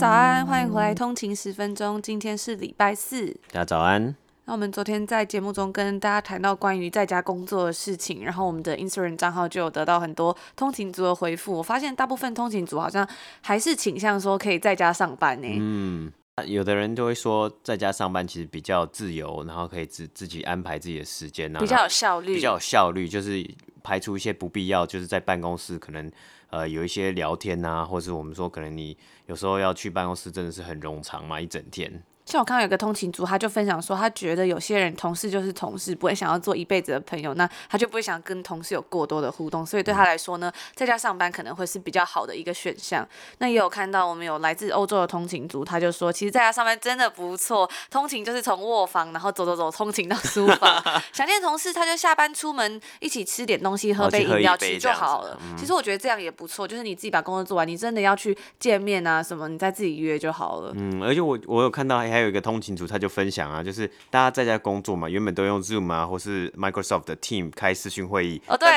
早安，欢迎回来通勤十分钟。今天是礼拜四。大家早安。那我们昨天在节目中跟大家谈到关于在家工作的事情，然后我们的 Instagram 账号就有得到很多通勤族的回复。我发现大部分通勤族好像还是倾向说可以在家上班呢。嗯。有的人就会说，在家上班其实比较自由，然后可以自自己安排自己的时间啊，比较有效率，比较有效率，就是排除一些不必要，就是在办公室可能呃有一些聊天啊，或者是我们说可能你有时候要去办公室真的是很冗长嘛，一整天。像我看到有个通勤族，他就分享说，他觉得有些人同事就是同事，不会想要做一辈子的朋友，那他就不会想跟同事有过多的互动，所以对他来说呢，在家上班可能会是比较好的一个选项。那也有看到我们有来自欧洲的通勤族，他就说，其实在家上班真的不错，通勤就是从卧房然后走走走，通勤到书房，想念同事他就下班出门一起吃点东西，喝杯饮料其实就好了。其实我觉得这样也不错，就是你自己把工作做完，你真的要去见面啊什么，你再自己约就好了。嗯，而且我我有看到还有一个通勤族，他就分享啊，就是大家在家工作嘛，原本都用 Zoom 啊，或是 Microsoft 的 Team 开视讯会议，哦，对。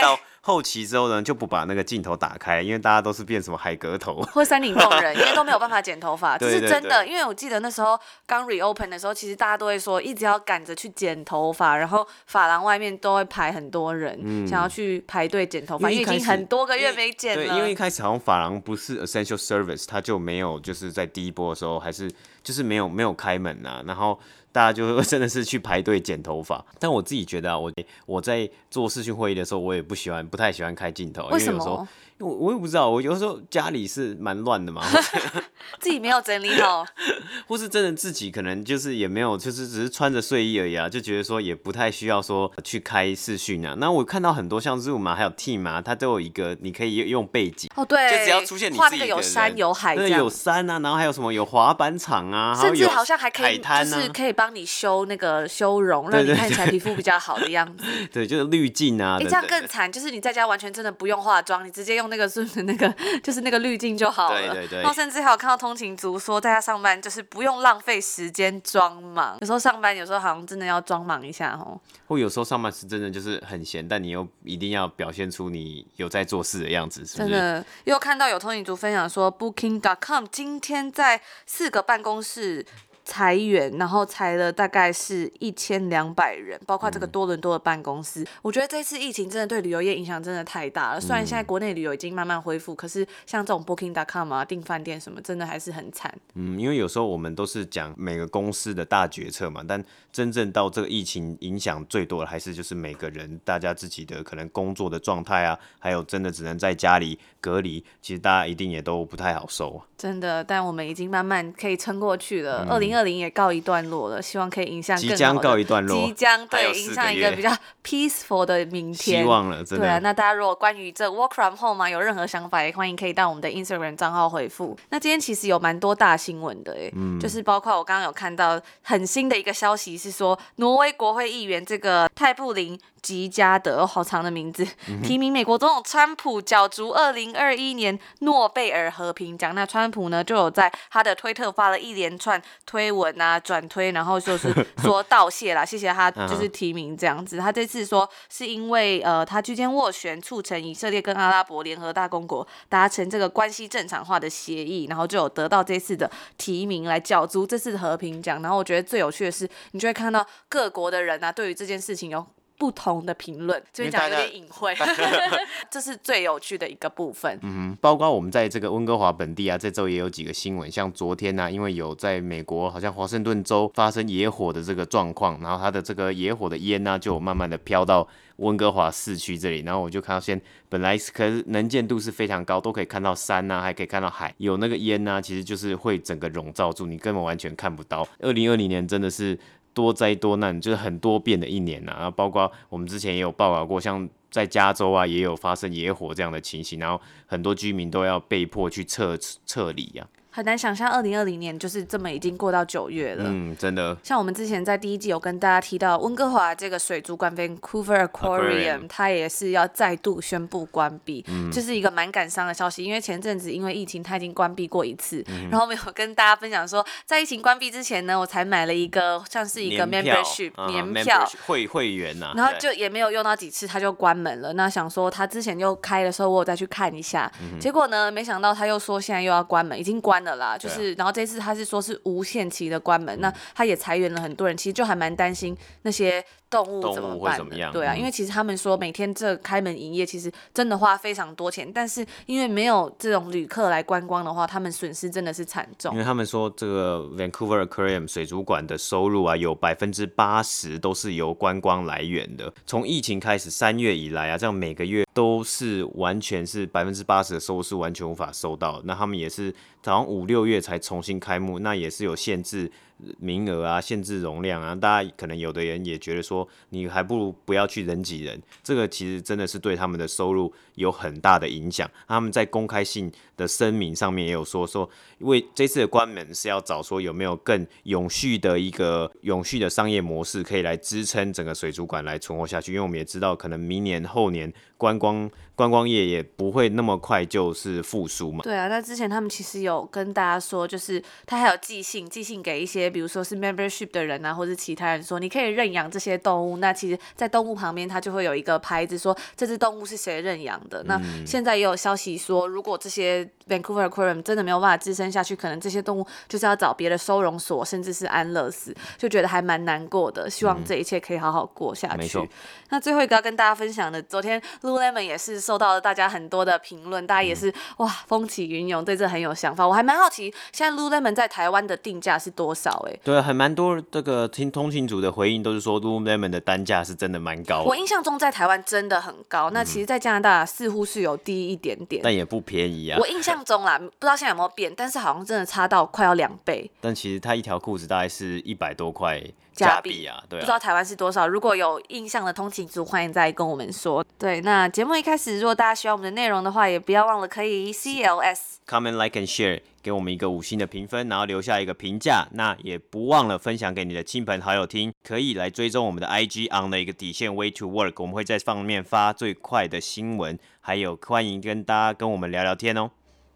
后期之后呢，就不把那个镜头打开，因为大家都是变什么海格头 或山顶洞人，因为都没有办法剪头发，这是真的。因为我记得那时候刚 reopen 的时候，其实大家都会说，一直要赶着去剪头发，然后发廊外面都会排很多人，嗯、想要去排队剪头发，因为已经很多个月没剪了。对，因为一开始好像发廊不是 essential service，它就没有就是在第一波的时候还是就是没有没有开门呐、啊，然后。大家就真的是去排队剪头发，但我自己觉得啊，我我在做视讯会议的时候，我也不喜欢，不太喜欢开镜头，为？因为有时候我我也不知道，我有时候家里是蛮乱的嘛，自己没有整理好，或是真的自己可能就是也没有，就是只是穿着睡衣而已啊，就觉得说也不太需要说去开视讯啊。那我看到很多像 Zoom 啊，还有 Team 啊，它都有一个你可以用背景哦，对，就只要出现你自己有山有海，对，有山啊，然后还有什么有滑板场啊，甚至好像还可以就是可以帮你修那个修容，让你看起来皮肤比较好的样子。对，就是滤镜啊，哎，这样更惨，就是你在家完全真的不用化妆，你直接用那个是。那个就是那个滤镜就好了。对对对。然后甚至还有看到通勤族说，在家上班就是不用浪费时间装忙。有时候上班，有时候好像真的要装忙一下哦。或有时候上班是真的就是很闲，但你又一定要表现出你有在做事的样子，是不是？真的。又看到有通勤族分享说，Booking.com 今天在四个办公室。裁员，然后裁了大概是一千两百人，包括这个多伦多的办公室。嗯、我觉得这次疫情真的对旅游业影响真的太大了。虽然现在国内旅游已经慢慢恢复，可是像这种 Booking.com 啊、订饭店什么，真的还是很惨。嗯，因为有时候我们都是讲每个公司的大决策嘛，但真正到这个疫情影响最多的，还是就是每个人大家自己的可能工作的状态啊，还有真的只能在家里隔离，其实大家一定也都不太好受。真的，但我们已经慢慢可以撑过去了。二零二零也告一段落了，希望可以影响即将告一段落，即将对影响一个比较 peaceful 的明天。希望了，真的。对啊，那大家如果关于这 work from home 嘛，有任何想法，也欢迎可以到我们的 Instagram 账号回复。那今天其实有蛮多大新闻的，哎，嗯，就是包括我刚刚有看到很新的一个消息，是说挪威国会议员这个泰布林。吉加德哦，好长的名字，提名美国总统川普角逐二零二一年诺贝尔和平奖。那川普呢，就有在他的推特发了一连串推文啊，转推，然后就是说道谢啦，谢谢他就是提名这样子。他这次说是因为呃，他居间斡旋，促成以色列跟阿拉伯联合大公国达成这个关系正常化的协议，然后就有得到这次的提名来角逐这次的和平奖。然后我觉得最有趣的是，你就会看到各国的人啊，对于这件事情有。不同的评论，所以讲有点隐晦，这是最有趣的一个部分。嗯，包括我们在这个温哥华本地啊，这周也有几个新闻，像昨天呢、啊，因为有在美国好像华盛顿州发生野火的这个状况，然后它的这个野火的烟呢、啊，就慢慢的飘到温哥华市区这里，然后我就看到现在本来可是能见度是非常高，都可以看到山呐、啊，还可以看到海，有那个烟呢、啊，其实就是会整个笼罩住，你根本完全看不到。二零二零年真的是。多灾多难，就是很多变的一年呐、然后包括我们之前也有报道过，像在加州啊，也有发生野火这样的情形，然后很多居民都要被迫去撤撤离呀。很难想象二零二零年就是这么已经过到九月了。嗯，真的。像我们之前在第一季有跟大家提到，温哥华这个水族馆 Vancouver Aquarium，它也是要再度宣布关闭，这、嗯、是一个蛮感伤的消息。因为前阵子因为疫情，它已经关闭过一次。嗯、然后我们有跟大家分享说，在疫情关闭之前呢，我才买了一个像是一个 membership 年票，会会员呐、啊。然后就也没有用到几次，它就关门了。那想说它之前又开的时候，我有再去看一下，嗯、结果呢，没想到它又说现在又要关门，已经关了啦。就是，然后这次他是说是无限期的关门，嗯、那他也裁员了很多人，其实就还蛮担心那些。动物怎么办？怎么样？对啊，因为其实他们说每天这开门营业，其实真的花非常多钱。但是因为没有这种旅客来观光的话，他们损失真的是惨重。因为他们说这个 Vancouver Aquarium 水族馆的收入啊，有百分之八十都是由观光来源的。从疫情开始三月以来啊，这样每个月都是完全是百分之八十的收入是完全无法收到。那他们也是早上五六月才重新开幕，那也是有限制。名额啊，限制容量啊，大家可能有的人也觉得说，你还不如不要去人挤人，这个其实真的是对他们的收入有很大的影响。他们在公开性的声明上面也有说，说因为这次的关门是要找说有没有更永续的一个永续的商业模式，可以来支撑整个水族馆来存活下去。因为我们也知道，可能明年后年观光观光业也不会那么快就是复苏嘛。对啊，那之前他们其实有跟大家说，就是他还有寄信，寄信给一些。比如说是 membership 的人啊，或者其他人说，你可以认养这些动物。那其实，在动物旁边，它就会有一个牌子，说这只动物是谁认养的。那现在也有消息说，如果这些 Vancouver Aquarium 真的没有办法支撑下去，可能这些动物就是要找别的收容所，甚至是安乐死，就觉得还蛮难过的。希望这一切可以好好过下去。那最后一个要跟大家分享的，昨天 Lululemon 也是受到了大家很多的评论，大家也是哇风起云涌，对这很有想法。我还蛮好奇，现在 Lululemon 在台湾的定价是多少？哎对，还蛮多这个听通勤组的回应都是说，Lululemon 的单价是真的蛮高的。我印象中在台湾真的很高，那其实，在加拿大似乎是有低一点点，但也不便宜啊。我印象中啦，不知道现在有没有变，但是好像真的差到快要两倍。但其实它一条裤子大概是一百多块加币啊，对啊，不知道台湾是多少。如果有印象的通勤族，欢迎再跟我们说。对，那节目一开始，如果大家喜欢我们的内容的话，也不要忘了可以 CLS comment like and share。给我们一个五星的评分，然后留下一个评价，那也不忘了分享给你的亲朋好友听，可以来追踪我们的 IG on 的一个底线 Way to Work，我们会在上面发最快的新闻，还有欢迎跟大家跟我们聊聊天哦。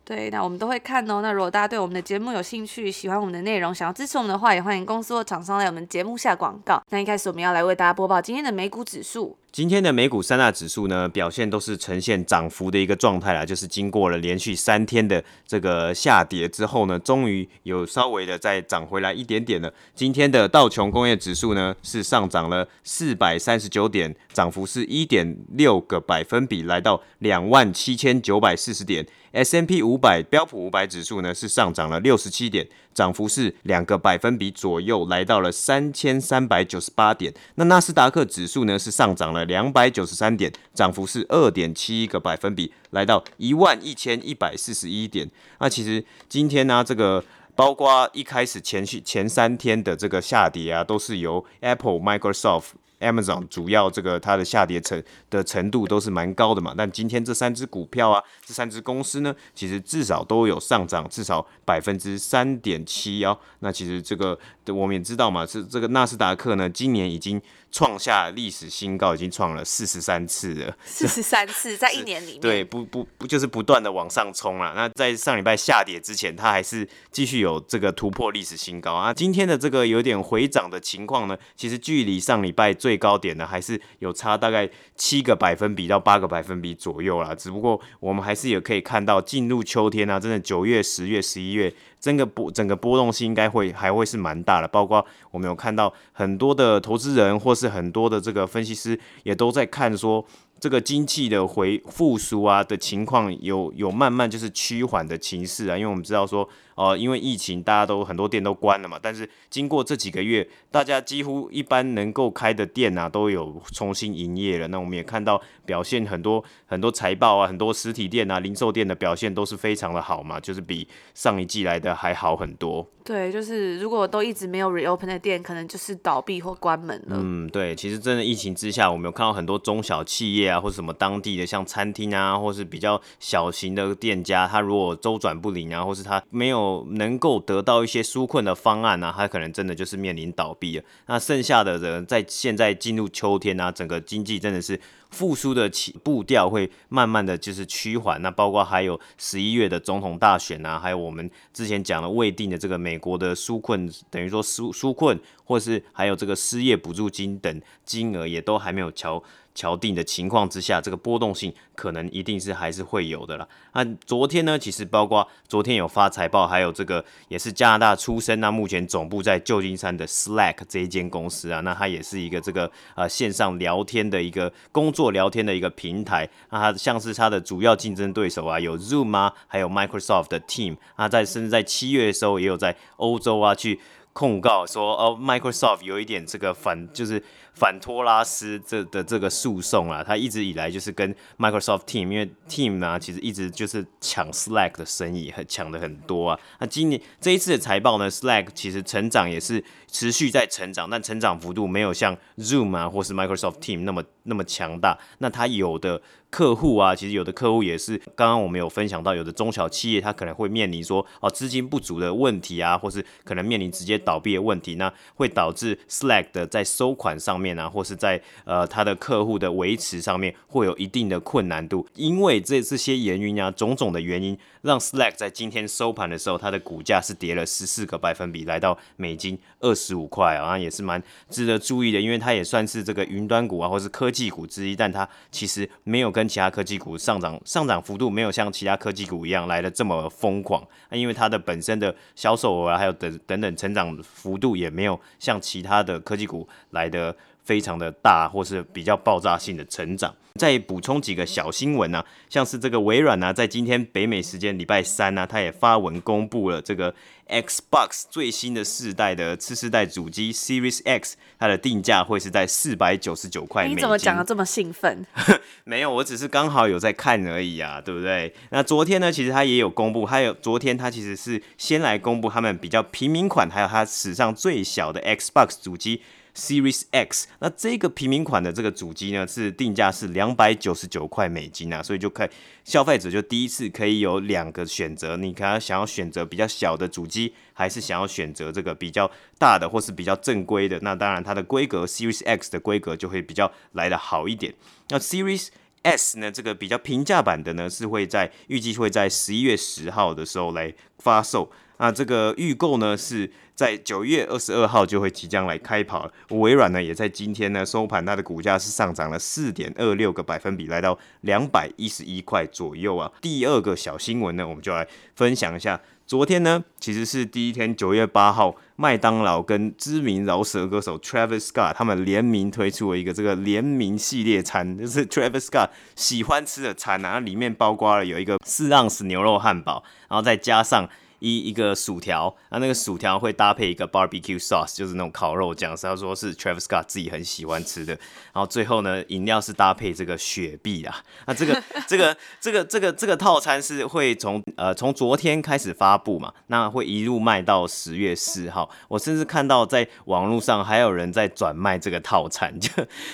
对，那我们都会看哦。那如果大家对我们的节目有兴趣，喜欢我们的内容，想要支持我们的话，也欢迎公司或厂商来我们节目下广告。那一开始我们要来为大家播报今天的美股指数。今天的美股三大指数呢，表现都是呈现涨幅的一个状态啦，就是经过了连续三天的这个下跌之后呢，终于有稍微的再涨回来一点点了。今天的道琼工业指数呢是上涨了四百三十九点，涨幅是一点六个百分比，来到两万七千九百四十点。S&P 五百标普五百指数呢是上涨了六十七点，涨幅是两个百分比左右，来到了三千三百九十八点。那纳斯达克指数呢是上涨了两百九十三点，涨幅是二点七一个百分比，来到一万一千一百四十一点。那其实今天呢、啊，这个包括一开始前续前三天的这个下跌啊，都是由 Apple、Microsoft。Amazon 主要这个它的下跌程的程度都是蛮高的嘛，但今天这三只股票啊，这三只公司呢，其实至少都有上涨，至少百分之三点七哦。那其实这个我们也知道嘛，是这个纳斯达克呢，今年已经。创下历史新高，已经创了四十三次了。四十三次在一年里面，对，不不不，就是不断的往上冲了。那在上礼拜下跌之前，它还是继续有这个突破历史新高啊。今天的这个有点回涨的情况呢，其实距离上礼拜最高点呢，还是有差大概七个百分比到八个百分比左右啦。只不过我们还是也可以看到，进入秋天啊，真的九月、十月、十一月。整个波整个波动性应该会还会是蛮大的，包括我们有看到很多的投资人或是很多的这个分析师也都在看说这个经济的回复苏啊的情况有有慢慢就是趋缓的情势啊，因为我们知道说。哦，因为疫情，大家都很多店都关了嘛。但是经过这几个月，大家几乎一般能够开的店啊，都有重新营业了。那我们也看到表现很多很多财报啊，很多实体店啊、零售店的表现都是非常的好嘛，就是比上一季来的还好很多。对，就是如果都一直没有 reopen 的店，可能就是倒闭或关门了。嗯，对，其实真的疫情之下，我们有看到很多中小企业啊，或者什么当地的像餐厅啊，或是比较小型的店家，他如果周转不灵啊，或是他没有。能够得到一些纾困的方案呢、啊，他可能真的就是面临倒闭了。那剩下的人在现在进入秋天啊，整个经济真的是复苏的起步调会慢慢的就是趋缓。那包括还有十一月的总统大选啊，还有我们之前讲的未定的这个美国的纾困，等于说纾纾困，或是还有这个失业补助金等金额也都还没有敲。敲定的情况之下，这个波动性可能一定是还是会有的啦。那昨天呢，其实包括昨天有发财报，还有这个也是加拿大出生，那目前总部在旧金山的 Slack 这一间公司啊，那它也是一个这个呃线上聊天的一个工做聊天的一个平台。那它像是它的主要竞争对手啊，有 Zoom 啊，还有 Microsoft 的 Team。那在甚至在七月的时候，也有在欧洲啊去控告说，哦，Microsoft 有一点这个反就是。反托拉斯这的这个诉讼啊，他一直以来就是跟 Microsoft Team，因为 Team 呢其实一直就是抢 Slack 的生意，很抢的很多啊。那今年这一次的财报呢，Slack 其实成长也是持续在成长，但成长幅度没有像 Zoom 啊或是 Microsoft Team 那么那么强大。那他有的客户啊，其实有的客户也是刚刚我们有分享到，有的中小企业他可能会面临说哦资金不足的问题啊，或是可能面临直接倒闭的问题，那会导致 Slack 的在收款上面。啊，或是在呃他的客户的维持上面会有一定的困难度，因为这这些原因啊，种种的原因，让 Slack 在今天收盘的时候，它的股价是跌了十四个百分比，来到美金二十五块啊，也是蛮值得注意的，因为它也算是这个云端股啊，或是科技股之一，但它其实没有跟其他科技股上涨上涨幅度没有像其他科技股一样来的这么疯狂，那因为它的本身的销售额啊，还有等等等成长幅度也没有像其他的科技股来的。非常的大，或是比较爆炸性的成长。再补充几个小新闻呢、啊，像是这个微软呢、啊，在今天北美时间礼拜三呢、啊，它也发文公布了这个 Xbox 最新的世代的次世代主机 Series X，它的定价会是在四百九十九块美金。你怎么讲的这么兴奋？没有，我只是刚好有在看而已啊，对不对？那昨天呢，其实它也有公布，还有昨天它其实是先来公布他们比较平民款，还有它史上最小的 Xbox 主机。Series X，那这个平民款的这个主机呢，是定价是两百九十九块美金啊，所以就可以消费者就第一次可以有两个选择，你可能想要选择比较小的主机，还是想要选择这个比较大的或是比较正规的，那当然它的规格 Series X 的规格就会比较来得好一点。那 Series S 呢，这个比较平价版的呢，是会在预计会在十一月十号的时候来发售。那这个预购呢，是在九月二十二号就会即将来开跑了。微软呢，也在今天呢收盘，它的股价是上涨了四点二六个百分比，来到两百一十一块左右啊。第二个小新闻呢，我们就来分享一下。昨天呢，其实是第一天，九月八号，麦当劳跟知名饶舌歌手 Travis Scott 他们联名推出了一个这个联名系列餐，就是 Travis Scott 喜欢吃的餐啊，里面包括了有一个四盎司牛肉汉堡，然后再加上。一一个薯条，那那个薯条会搭配一个 barbecue sauce，就是那种烤肉酱，是他说是 Travis Scott 自己很喜欢吃的。然后最后呢，饮料是搭配这个雪碧啊。那这个这个这个这个这个套餐是会从呃从昨天开始发布嘛，那会一路卖到十月四号。我甚至看到在网络上还有人在转卖这个套餐，就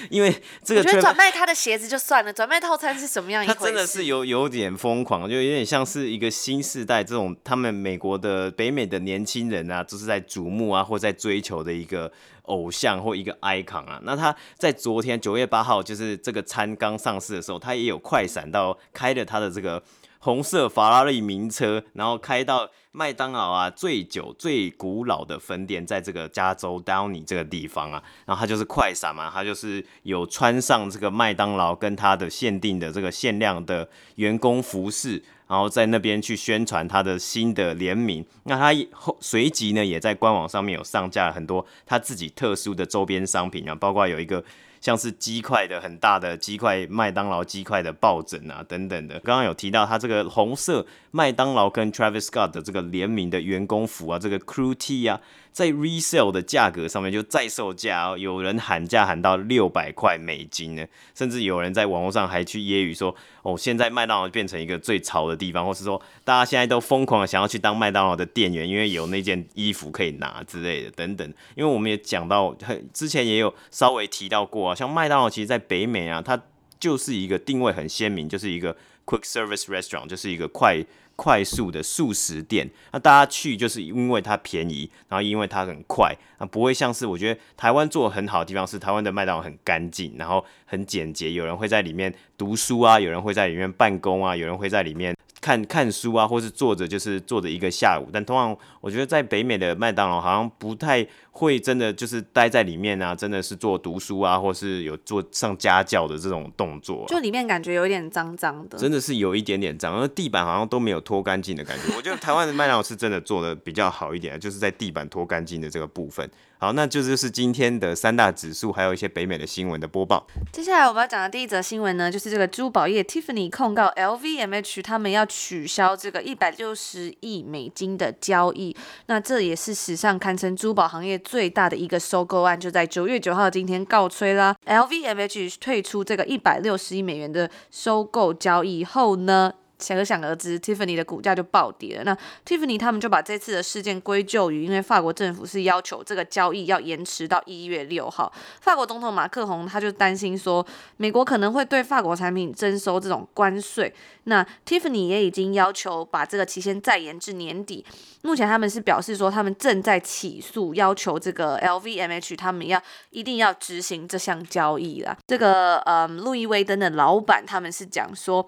因为这个我觉得转卖他的鞋子就算了，转卖套餐是什么样一回事？他真的是有有点疯狂，就有点像是一个新世代这种他们每。美国的北美的年轻人啊，就是在瞩目啊，或在追求的一个偶像或一个 icon 啊。那他在昨天九月八号，就是这个餐刚上市的时候，他也有快闪到开了他的这个红色法拉利名车，然后开到麦当劳啊最久最古老的分店，在这个加州 Downey 这个地方啊。然后他就是快闪嘛，他就是有穿上这个麦当劳跟他的限定的这个限量的员工服饰。然后在那边去宣传他的新的联名，那他后随即呢也在官网上面有上架很多他自己特殊的周边商品啊，包括有一个像是鸡块的很大的鸡块麦当劳鸡块的抱枕啊等等的。刚刚有提到他这个红色麦当劳跟 Travis Scott 的这个联名的员工服啊，这个 Crew T 啊。在 resale 的价格上面就再售价哦，有人喊价喊到六百块美金呢，甚至有人在网络上还去揶揄说，哦，现在麦当劳变成一个最潮的地方，或是说大家现在都疯狂的想要去当麦当劳的店员，因为有那件衣服可以拿之类的等等。因为我们也讲到很，之前也有稍微提到过啊，像麦当劳其实在北美啊，它就是一个定位很鲜明，就是一个 quick service restaurant，就是一个快快速的速食店。那大家去就是因为它便宜，然后因为它很快，啊，不会像是我觉得台湾做的很好的地方是台湾的麦当劳很干净，然后很简洁，有人会在里面读书啊，有人会在里面办公啊，有人会在里面。看看书啊，或是坐着，就是坐着一个下午。但通常我觉得在北美的麦当劳好像不太会真的就是待在里面啊，真的是做读书啊，或是有做上家教的这种动作啊。就里面感觉有点脏脏的，真的是有一点点脏，而地板好像都没有拖干净的感觉。我觉得台湾的麦当劳是真的做的比较好一点，就是在地板拖干净的这个部分。好，那就就是今天的三大指数，还有一些北美的新闻的播报。接下来我们要讲的第一则新闻呢，就是这个珠宝业 Tiffany 控告 LVMH，他们要取消这个一百六十亿美金的交易。那这也是史上堪称珠宝行业最大的一个收购案，就在九月九号今天告吹啦。LVMH 退出这个一百六十亿美元的收购交易后呢，可想而知，Tiffany 的股价就暴跌了。那 Tiffany 他们就把这次的事件归咎于，因为法国政府是要求这个交易要延迟到一月六号。法国总统马克宏他就担心说，美国可能会对法国产品征收这种关税。那 Tiffany 也已经要求把这个期限再延至年底。目前他们是表示说，他们正在起诉，要求这个 LVMH 他们要一定要执行这项交易啦。这个嗯，路易威登的老板他们是讲说。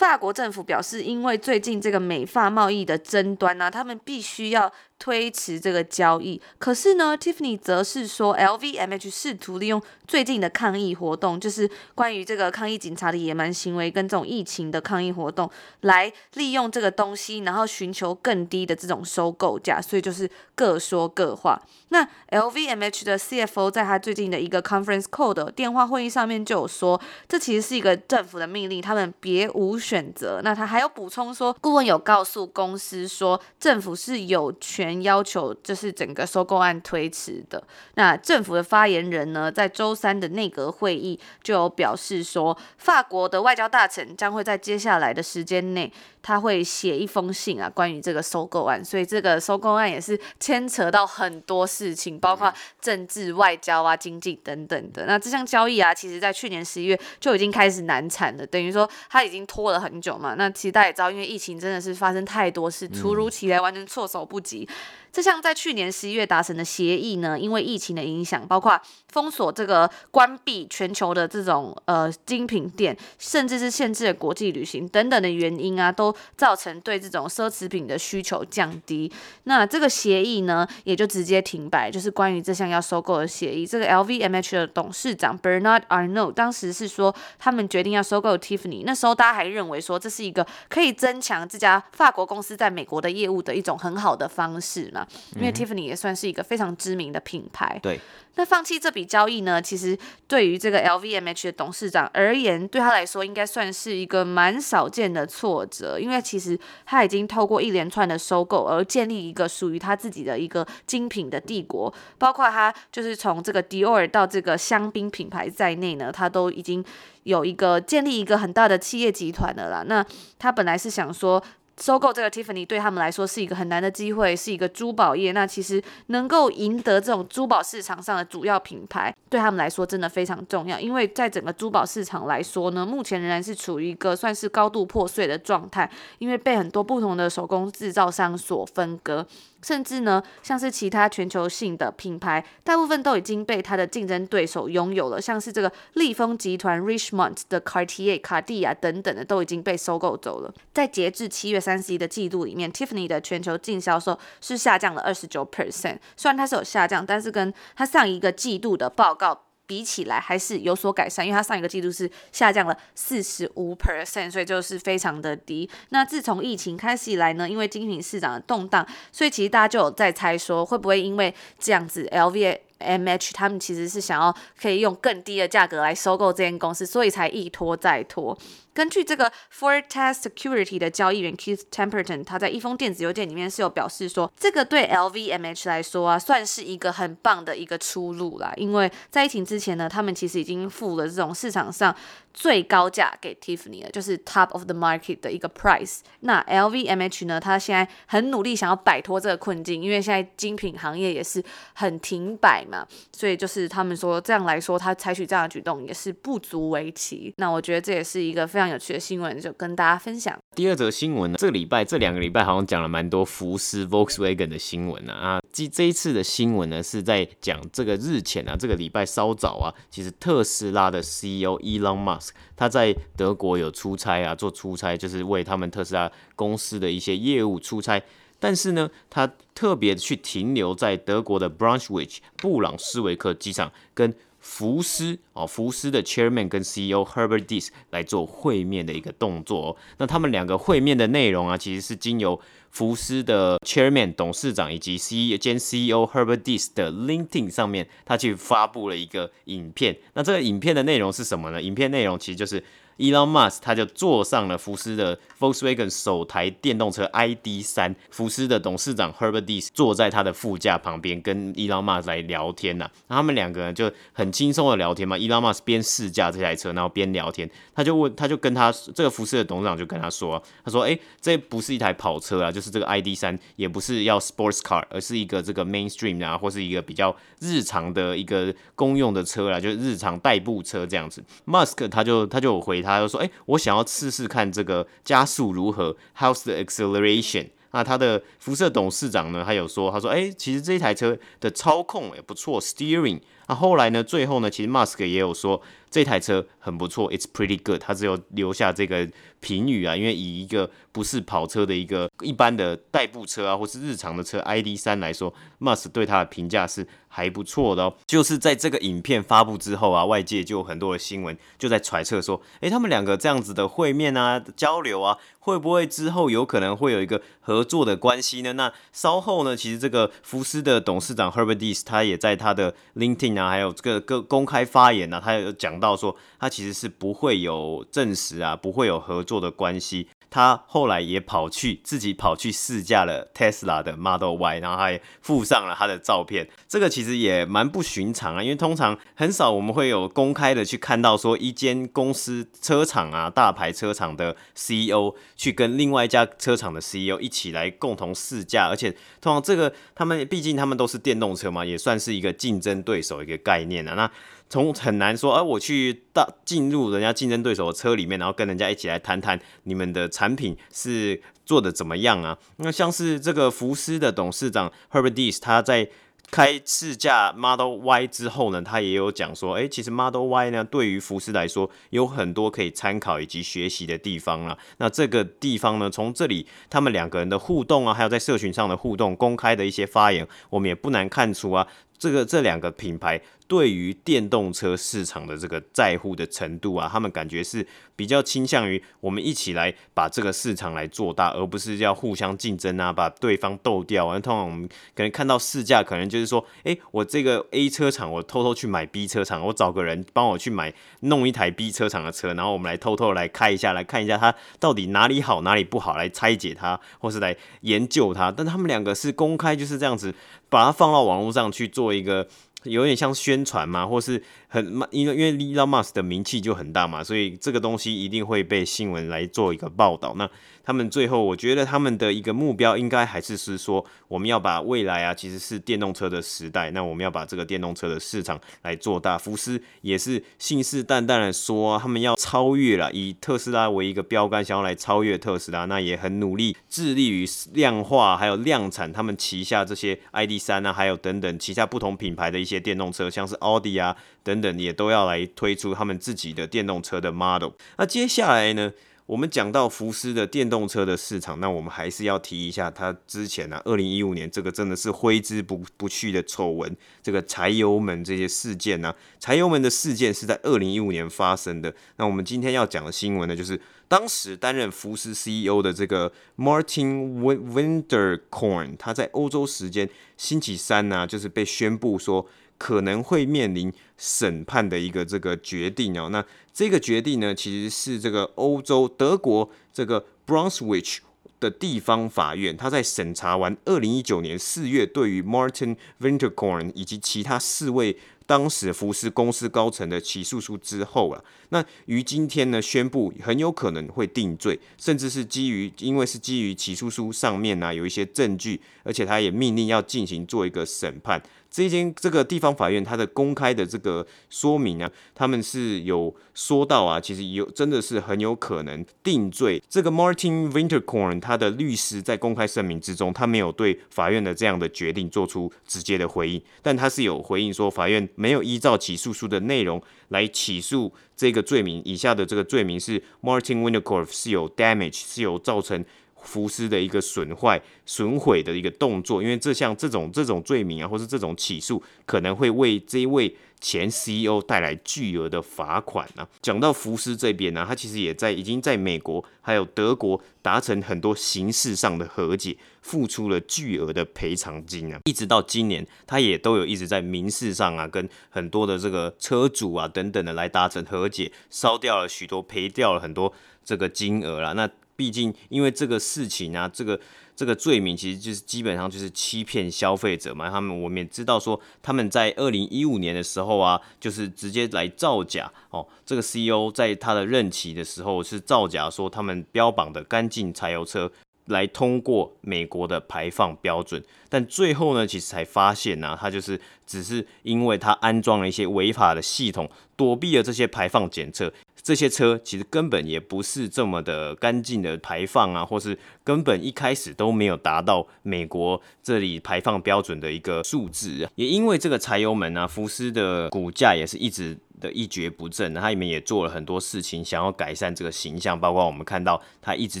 法国政府表示，因为最近这个美法贸易的争端呢、他们必须要。推迟这个交易，可是呢，Tiffany 则是说，LVMH 试图利用最近的抗议活动，就是关于这个抗议警察的野蛮行为跟这种疫情的抗议活动，来利用这个东西，然后寻求更低的这种收购价，所以就是各说各话。那 LVMH 的 CFO 在他最近的一个 conference call 的电话会议上面就有说，这其实是一个政府的命令，他们别无选择。那他还有补充说，顾问有告诉公司说，政府是有权。要求就是整个收购案推迟的。那政府的发言人呢，在周三的内阁会议就有表示说，法国的外交大臣将会在接下来的时间内，他会写一封信啊，关于这个收购案。所以这个收购案也是牵扯到很多事情，包括政治、外交啊、经济等等的。那这项交易啊，其实在去年十一月就已经开始难产了，等于说他已经拖了很久嘛。那其实大家也知道，因为疫情真的是发生太多事，突如其来，完全措手不及。这项在去年十一月达成的协议呢，因为疫情的影响，包括封锁这个关闭全球的这种呃精品店，甚至是限制了国际旅行等等的原因啊，都造成对这种奢侈品的需求降低。那这个协议呢，也就直接停摆，就是关于这项要收购的协议。这个 LVMH 的董事长 Bernard Arnault 当时是说，他们决定要收购 Tiffany，那时候大家还认为说，这是一个可以增强这家法国公司在美国的业务的一种很好的方式嘛。因为 Tiffany 也算是一个非常知名的品牌。对。那放弃这笔交易呢？其实对于这个 LVMH 的董事长而言，对他来说应该算是一个蛮少见的挫折，因为其实他已经透过一连串的收购而建立一个属于他自己的一个精品的帝国，包括他就是从这个 Dior 到这个香槟品牌在内呢，他都已经有一个建立一个很大的企业集团的啦。那他本来是想说。收购这个 Tiffany 对他们来说是一个很难的机会，是一个珠宝业。那其实能够赢得这种珠宝市场上的主要品牌，对他们来说真的非常重要。因为在整个珠宝市场来说呢，目前仍然是处于一个算是高度破碎的状态，因为被很多不同的手工制造商所分割。甚至呢，像是其他全球性的品牌，大部分都已经被它的竞争对手拥有了，像是这个利丰集团 （Richmond） 的 Cartier 卡地亚等等的，都已经被收购走了。在截至七月三十一的季度里面，Tiffany 的全球净销售是下降了二十九 percent，虽然它是有下降，但是跟它上一个季度的报告。比起来还是有所改善，因为它上一个季度是下降了四十五 percent，所以就是非常的低。那自从疫情开始以来呢，因为精品市场的动荡，所以其实大家就有在猜说，会不会因为这样子，LVMH 他们其实是想要可以用更低的价格来收购这间公司，所以才一拖再拖。根据这个 Foretest Security 的交易员 Keith Temperton，他在一封电子邮件里面是有表示说，这个对 LVMH 来说啊，算是一个很棒的一个出路啦。因为在疫情之前呢，他们其实已经付了这种市场上最高价给 Tiffany 了，就是 top of the market 的一个 price。那 LVMH 呢，他现在很努力想要摆脱这个困境，因为现在精品行业也是很停摆嘛，所以就是他们说这样来说，他采取这样的举动也是不足为奇。那我觉得这也是一个非常有趣的新闻，就跟大家分享。第二则新闻呢，这个礼拜这两个礼拜好像讲了蛮多福斯 Volkswagen 的新闻呢啊。这这一次的新闻呢是在讲这个日前啊，这个礼拜稍早啊，其实特斯拉的 CEO Elon Musk 他在德国有出差啊，做出差就是为他们特斯拉公司的一些业务出差，但是呢，他特别去停留在德国的 b r u n c h w i c h 布朗斯维克机场跟。福斯哦，福斯的 Chairman 跟 CEO Herbert Dis 来做会面的一个动作哦。那他们两个会面的内容啊，其实是经由福斯的 Chairman 董事长以及 CEO 兼 CEO Herbert Dis 的 LinkedIn 上面，他去发布了一个影片。那这个影片的内容是什么呢？影片内容其实就是。Elon Musk 他就坐上了福斯的 Volkswagen 首台电动车 ID.3，福斯的董事长 Herbert Dies 坐在他的副驾旁边，跟 Elon Musk 来聊天呐、那他们两个人就很轻松的聊天嘛。Elon Musk 边试驾这台车，然后边聊天。他就问，他就跟他这个福斯的董事长就跟他说，他说：“哎、这不是一台跑车啊，就是这个 ID.3 也不是要 Sports Car，而是一个这个 Mainstream 啊，或是一个比较日常的一个公用的车啦，就是日常代步车这样子。”Musk 他就他就回他。他就说：“哎，我想要试试看这个加速如何，How's the acceleration？” 那他的辐射董事长呢，他有说：“他说，哎，其实这一台车的操控也不错，steering。”那后来呢，最后呢，其实 Musk 也有说。这台车很不错，It's pretty good。他只有留下这个评语啊，因为以一个不是跑车的一个一般的代步车啊，或是日常的车 ID.3 来说，Musk 对它的评价是还不错的哦。就是在这个影片发布之后啊，外界就有很多的新闻就在揣测说，诶，他们两个这样子的会面啊、交流啊，会不会之后有可能会有一个合作的关系呢？那稍后呢，其实这个福斯的董事长 Herbert Diess 他也在他的 LinkedIn 啊，还有这个个公开发言啊，他有讲。到说他其实是不会有证实啊，不会有合作的关系。他后来也跑去自己跑去试驾了 Tesla 的 Model Y，然后还附上了他的照片。这个其实也蛮不寻常啊，因为通常很少我们会有公开的去看到说一间公司车厂啊，大牌车厂的 CEO 去跟另外一家车厂的 CEO 一起来共同试驾，而且通常这个他们毕竟他们都是电动车嘛，也算是一个竞争对手一个概念啊。那从很难说，而、我去到进入人家竞争对手的车里面，然后跟人家一起来谈谈你们的产品是做的怎么样啊？那像是这个福斯的董事长 Herbert Diess，他在开试驾 Model Y 之后呢，他也有讲说，哎，其实 Model Y 呢，对于福斯来说有很多可以参考以及学习的地方啊。那这个地方呢，从这里他们两个人的互动啊，还有在社群上的互动、公开的一些发言，我们也不难看出啊，这个这两个品牌。对于电动车市场的这个在乎的程度啊，他们感觉是比较倾向于我们一起来把这个市场来做大，而不是要互相竞争啊，把对方斗掉啊。通常我们可能看到试驾，可能就是说，诶，我这个 A 车厂，我偷偷去买 B 车厂，我找个人帮我去买弄一台 B 车厂的车，然后我们来偷偷来开一下，来看一下它到底哪里好，哪里不好，来拆解它，或是来研究它。但他们两个是公开就是这样子，把它放到网络上去做一个。有点像宣传嘛，或是很因为因为 Elon Musk 的名气就很大嘛，所以这个东西一定会被新闻来做一个报道。那他们最后，我觉得他们的一个目标应该还是是说，我们要把未来啊，其实是电动车的时代，那我们要把这个电动车的市场来做大。福斯也是信誓旦旦的说，他们要超越了，以特斯拉为一个标杆，想要来超越特斯拉，那也很努力，致力于量化还有量产他们旗下这些 ID.3 啊，还有等等旗下不同品牌的一些电动车，像是奥迪啊等等，也都要来推出他们自己的电动车的 model。那接下来呢？我们讲到福斯的电动车的市场，那我们还是要提一下，它之前呢、啊，二零一五年这个真的是挥之不不去的丑闻，这个柴油门这些事件呢、啊，柴油门的事件是在二零一五年发生的。那我们今天要讲的新闻呢，就是当时担任福斯 CEO 的这个 Martin Winterkorn，他在欧洲时间星期三呢、啊，就是被宣布说可能会面临审判的一个这个决定哦。那这个决定呢，其实是这个欧洲德国这个 Brunswick 的地方法院，他在审查完二零一九年四月对于 Martin Winterkorn 以及其他四位。当时福斯公司高层的起诉书之后啊，那于今天呢宣布很有可能会定罪，甚至是基于因为是基于起诉书上面呢、啊、有一些证据，而且他也命令要进行做一个审判。这间这个地方法院，它的公开的这个说明啊，他们是有说到啊，其实有真的是很有可能定罪。这个 Martin Winterkorn 他的律师在公开声明之中，他没有对法院的这样的决定做出直接的回应，但他是有回应说，法院没有依照起诉书的内容来起诉这个罪名。以下的这个罪名是 Martin Winterkorn 是有 damage，是有造成。福斯的一个损坏、损毁的一个动作，因为这像这种这种罪名啊，或是这种起诉，可能会为这一位前 CEO 带来巨额的罚款啊。讲到福斯这边呢、他其实也在已经在美国还有德国达成很多形式上的和解，付出了巨额的赔偿金啊。一直到今年，他也都有一直在民事上啊，跟很多的这个车主啊等等的来达成和解，烧掉了许多，赔掉了很多这个金额啦。那毕竟，因为这个事情啊，这个这个罪名其实就是基本上就是欺骗消费者嘛。他们我们也知道说，他们在二零一五年的时候啊，就是直接来造假哦。这个 CEO 在他的任期的时候是造假，说他们标榜的干净柴油车来通过美国的排放标准，但最后呢，其实才发现呢、啊，他就是只是因为他安装了一些违法的系统，躲避了这些排放检测。这些车其实根本也不是这么的干净的排放啊，或是根本一开始都没有达到美国这里排放标准的一个数字啊。也因为这个柴油门啊，福斯的股价也是一直的一蹶不振，它里面也做了很多事情，想要改善这个形象，包括我们看到它一直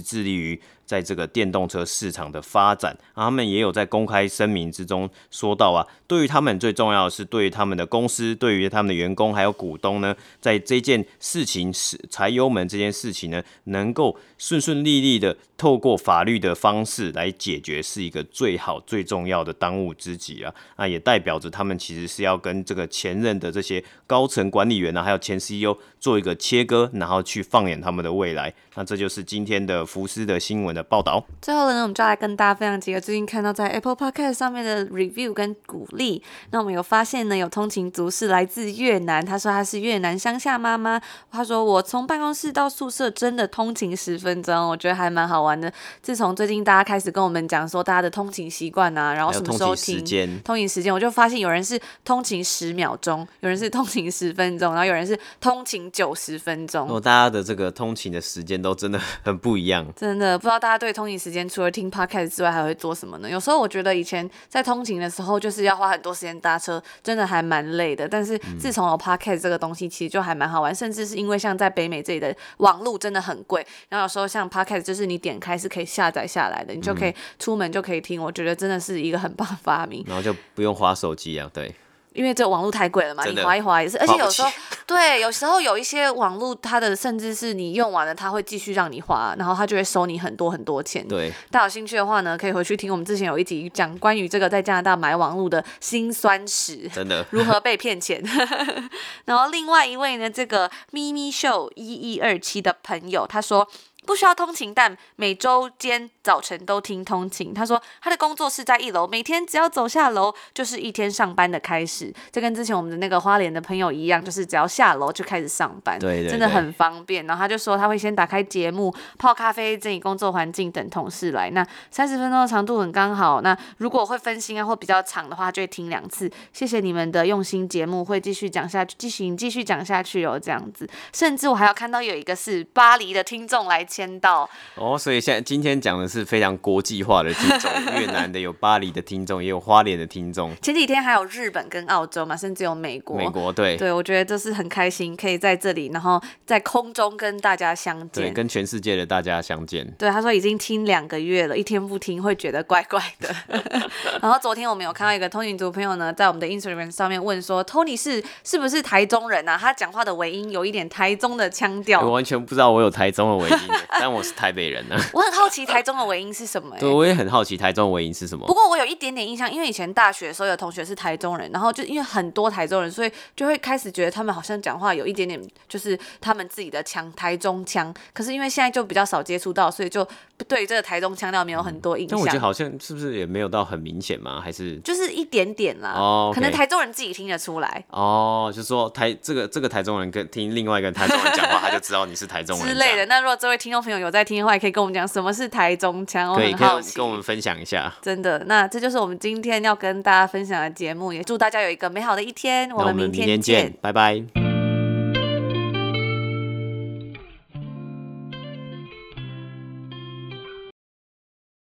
致力于在这个电动车市场的发展，啊，他们也有在公开声明之中说到啊，对于他们最重要的是，对于他们的公司，对于他们的员工还有股东呢，在这件事情是柴油门这件事情呢，能够顺顺利利的透过法律的方式来解决，是一个最好最重要的当务之急啊，那也代表着他们其实是要跟这个前任的这些高层管理。员呢，还有前 CEO 做一个切割，然后去放眼他们的未来。那这就是今天的福斯的新闻的报道。最后呢，我们就来跟大家分享几个最近看到在 Apple Podcast 上面的 review 跟鼓励。那我们有发现呢，有通勤族是来自越南，他说他是越南乡下妈妈。他说我从办公室到宿舍真的通勤十分钟，我觉得还蛮好玩的。自从最近大家开始跟我们讲说大家的通勤习惯啊，然后什么时候停，通勤时间，通勤时间，我就发现有人是通勤十秒钟，有人是通勤十分钟。然后有人是通勤九十分钟，哦，大家的这个通勤的时间都真的很不一样，真的不知道大家对通勤时间除了听 podcast 之外还会做什么呢？有时候我觉得以前在通勤的时候就是要花很多时间搭车，真的还蛮累的。但是自从有 podcast 这个东西，其实就还蛮好玩，甚至是因为像在北美这里的网路真的很贵，然后有时候像 podcast 就是你点开是可以下载下来的，你就可以出门就可以听。我觉得真的是一个很棒的发明，然后就不用滑手机啊，对。因为这网络太贵了嘛，你划一划也是，而且有时候 对，有时候有一些网络它的甚至是你用完了，它会继续让你滑，然后它就会收你很多很多钱。对，大家有兴趣的话呢，可以回去听我们之前有一集讲关于这个在加拿大买网络的辛酸史，真的 如何被骗钱。然后另外一位呢，这个咪咪秀一一二七的朋友他说。不需要通勤，但每周间早晨都听通勤。他说他的工作室在一楼，每天只要走下楼就是一天上班的开始。这跟之前我们的那个花莲的朋友一样，就是只要下楼就开始上班，对对对，真的很方便。然后他就说他会先打开节目泡咖啡，整理工作环境，等同事来。那三十分钟的长度很刚好。那如果会分心啊或比较长的话，就会听两次。谢谢你们的用心节目，会继续讲下去，继续继续讲下去哦。这样子，甚至我还要看到有一个是巴黎的听众来。签到哦，所以现在今天讲的是非常国际化的听众，越南的有巴黎的听众，也有花莲的听众。前几天还有日本跟澳洲嘛，甚至有美国。美国对对，我觉得这是很开心，可以在这里，然后在空中跟大家相见，对，跟全世界的大家相见。对，他说已经听两个月了，一天不听会觉得怪怪的。然后昨天我们有看到一个通勤族朋友呢，在我们的 Instagram 上面问说，Tony 是是不是台中人啊？他讲话的尾音有一点台中的腔调。我完全不知道我有台中的尾音。但我是台北人呢、啊。我很好奇台中的尾音是什么、欸？对，我也很好奇台中的尾音是什么。不过我有一点点印象，因为以前大学的时候有同学是台中人，然后就因为很多台中人，所以就会开始觉得他们好像讲话有一点点就是他们自己的腔，台中腔。可是因为现在就比较少接触到，所以就对这个台中腔调没有很多印象。但我觉得好像是不是也没有到很明显吗？还是就是一点点啦。哦，okay、可能台中人自己听得出来。哦，就是说台这个这个台中人跟听另外一个台中人讲话，他就知道你是台中人之类的。那如果这位听众朋友有在听的话，也可以跟我们讲什么是台中腔，我很好奇，跟我们分享一下。真的，那这就是我们今天要跟大家分享的节目，也祝大家有一个美好的一天。我们明天见，明天见，拜拜。